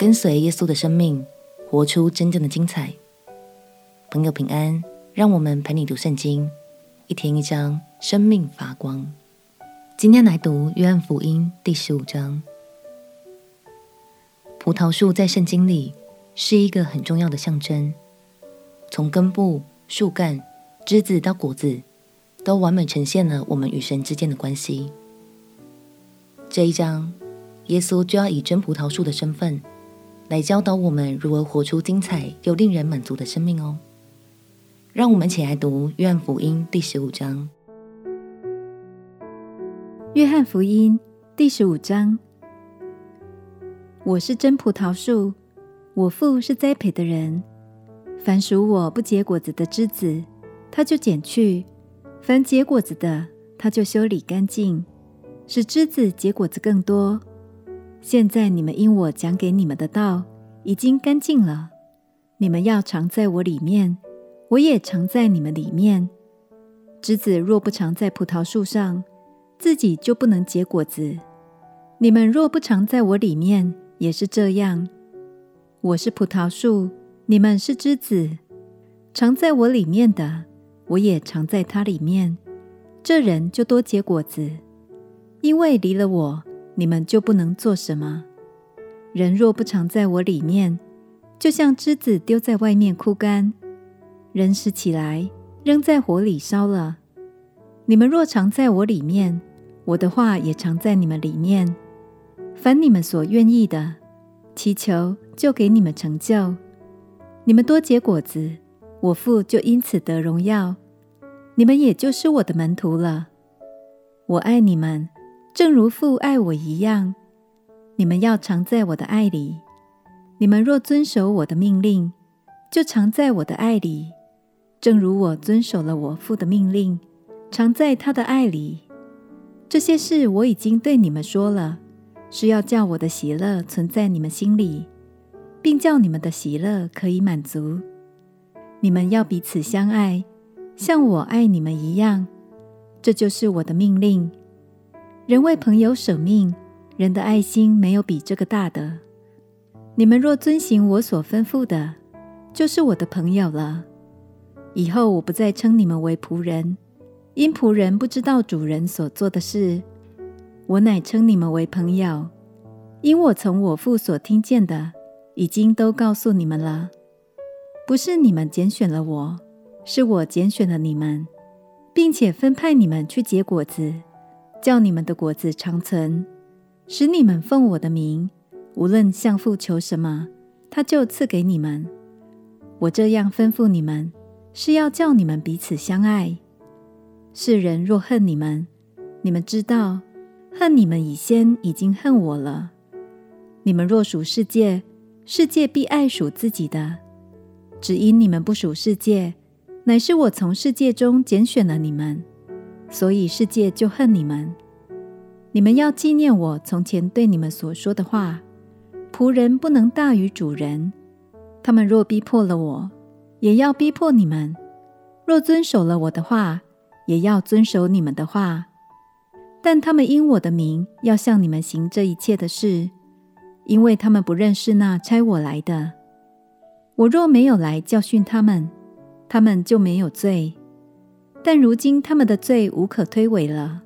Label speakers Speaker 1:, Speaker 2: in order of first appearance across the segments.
Speaker 1: 跟随耶稣的生命，活出真正的精彩。朋友平安，让我们陪你读圣经，一天一章，生命发光。今天来读约翰福音第十五章。葡萄树在圣经里是一个很重要的象征，从根部、树干、枝子到果子，都完美呈现了我们与神之间的关系。这一章，耶稣就要以真葡萄树的身份，来教导我们如何活出精彩又令人满足的生命哦。让我们一起来读《约翰福音》第十五章。
Speaker 2: 《约翰福音》第十五章：我是真葡萄树，我父是栽培的人。凡属我不结果子的枝子，他就剪去；凡结果子的，他就修理干净，使枝子结果子更多。现在你们因我讲给你们的道已经干净了，你们要常在我里面，我也常在你们里面。枝子若不常在葡萄树上，自己就不能结果子。你们若不常在我里面，也是这样。我是葡萄树，你们是枝子。常在我里面的，我也常在他里面。这人就多结果子，因为离了我。你们就不能做什么。人若不常在我里面，就像枝子丢在外面枯干，人拾起来扔在火里烧了。你们若常在我里面，我的话也常在你们里面。凡你们所愿意的，祈求就给你们成就。你们多结果子，我父就因此得荣耀。你们也就是我的门徒了。我爱你们。正如父爱我一样，你们要常在我的爱里。你们若遵守我的命令，就常在我的爱里。正如我遵守了我父的命令，常在他的爱里。这些事我已经对你们说了，是要叫我的喜乐存在你们心里，并叫你们的喜乐可以满足。你们要彼此相爱，像我爱你们一样。这就是我的命令。人为朋友舍命，人的爱心没有比这个大的。你们若遵行我所吩咐的，就是我的朋友了。以后我不再称你们为仆人，因仆人不知道主人所做的事。我乃称你们为朋友，因我从我父所听见的，已经都告诉你们了。不是你们拣选了我，是我拣选了你们，并且分派你们去结果子。叫你们的果子长存，使你们奉我的名，无论向父求什么，他就赐给你们。我这样吩咐你们，是要叫你们彼此相爱。世人若恨你们，你们知道，恨你们以先已经恨我了。你们若属世界，世界必爱属自己的。只因你们不属世界，乃是我从世界中拣选了你们。所以世界就恨你们。你们要纪念我从前对你们所说的话：仆人不能大于主人。他们若逼迫了我，也要逼迫你们；若遵守了我的话，也要遵守你们的话。但他们因我的名要向你们行这一切的事，因为他们不认识那差我来的。我若没有来教训他们，他们就没有罪。但如今他们的罪无可推诿了。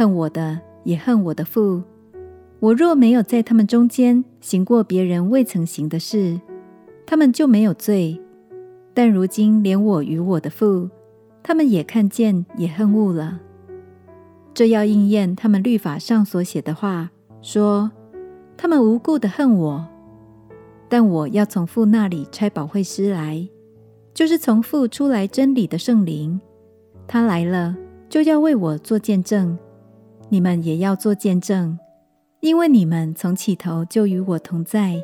Speaker 2: 恨我的也恨我的父。我若没有在他们中间行过别人未曾行的事，他们就没有罪。但如今连我与我的父，他们也看见也恨恶了。这要应验他们律法上所写的话，说他们无故的恨我。但我要从父那里差保惠师来。就是从父出来真理的圣灵，他来了，就要为我做见证。你们也要做见证，因为你们从起头就与我同在。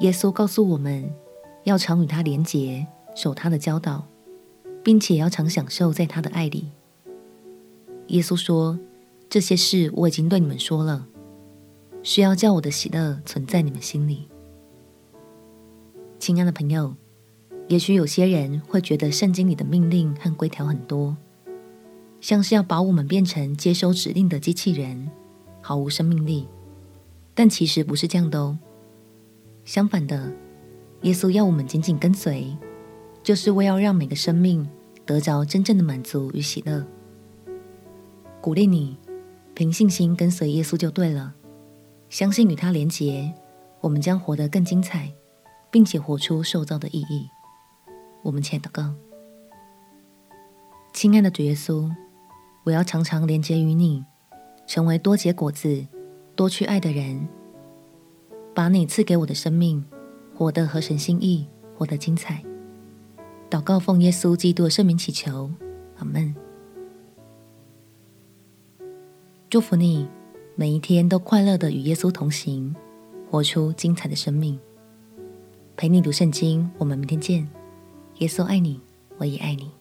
Speaker 1: 耶稣告诉我们，要常与他连结，守他的教导，并且要常享受在他的爱里。耶稣说：“这些事我已经对你们说了，需要叫我的喜乐存在你们心里。”亲爱的朋友，也许有些人会觉得圣经里的命令和规条很多，像是要把我们变成接收指令的机器人，毫无生命力。但其实不是这样的哦。相反的，耶稣要我们紧紧跟随，就是为要让每个生命得着真正的满足与喜乐。鼓励你，凭信心跟随耶稣就对了。相信与他连结，我们将活得更精彩，并且活出受造的意义。我们且祷告：亲爱的主耶稣，我要常常连接于你，成为多结果子、多去爱的人，把你赐给我的生命活得合神心意，活得精彩。祷告奉耶稣基督的圣名祈求，阿门。祝福你。每一天都快乐的与耶稣同行，活出精彩的生命。陪你读圣经，我们明天见。耶稣爱你，我也爱你。